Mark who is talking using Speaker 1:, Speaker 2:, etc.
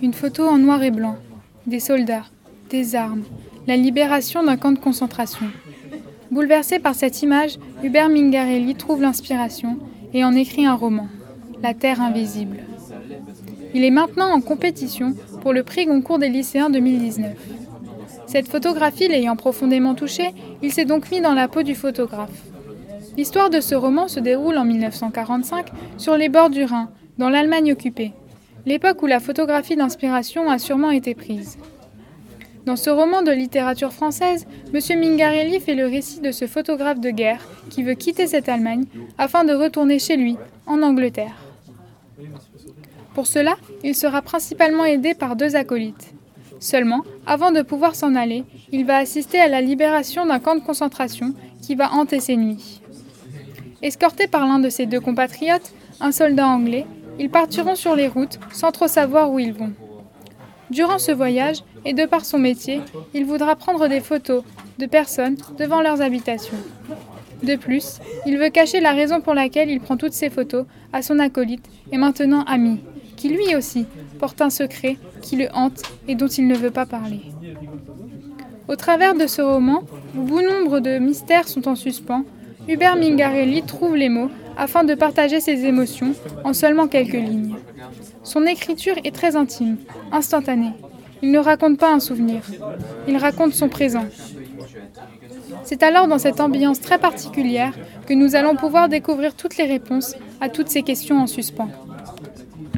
Speaker 1: Une photo en noir et blanc. Des soldats, des armes, la libération d'un camp de concentration. Bouleversé par cette image, Hubert Mingarelli trouve l'inspiration et en écrit un roman, La Terre invisible. Il est maintenant en compétition pour le prix Goncourt des lycéens 2019. Cette photographie l'ayant profondément touché, il s'est donc mis dans la peau du photographe. L'histoire de ce roman se déroule en 1945 sur les bords du Rhin, dans l'Allemagne occupée, l'époque où la photographie d'inspiration a sûrement été prise. Dans ce roman de littérature française, M. Mingarelli fait le récit de ce photographe de guerre qui veut quitter cette Allemagne afin de retourner chez lui, en Angleterre. Pour cela, il sera principalement aidé par deux acolytes. Seulement, avant de pouvoir s'en aller, il va assister à la libération d'un camp de concentration qui va hanter ses nuits. Escorté par l'un de ses deux compatriotes, un soldat anglais, ils partiront sur les routes sans trop savoir où ils vont. Durant ce voyage, et de par son métier, il voudra prendre des photos de personnes devant leurs habitations. De plus, il veut cacher la raison pour laquelle il prend toutes ces photos à son acolyte et maintenant ami, qui lui aussi porte un secret qui le hante et dont il ne veut pas parler. Au travers de ce roman, bon nombre de mystères sont en suspens, Hubert Mingarelli trouve les mots afin de partager ses émotions en seulement quelques lignes. Son écriture est très intime, instantanée. Il ne raconte pas un souvenir, il raconte son présent. C'est alors dans cette ambiance très particulière que nous allons pouvoir découvrir toutes les réponses à toutes ces questions en suspens.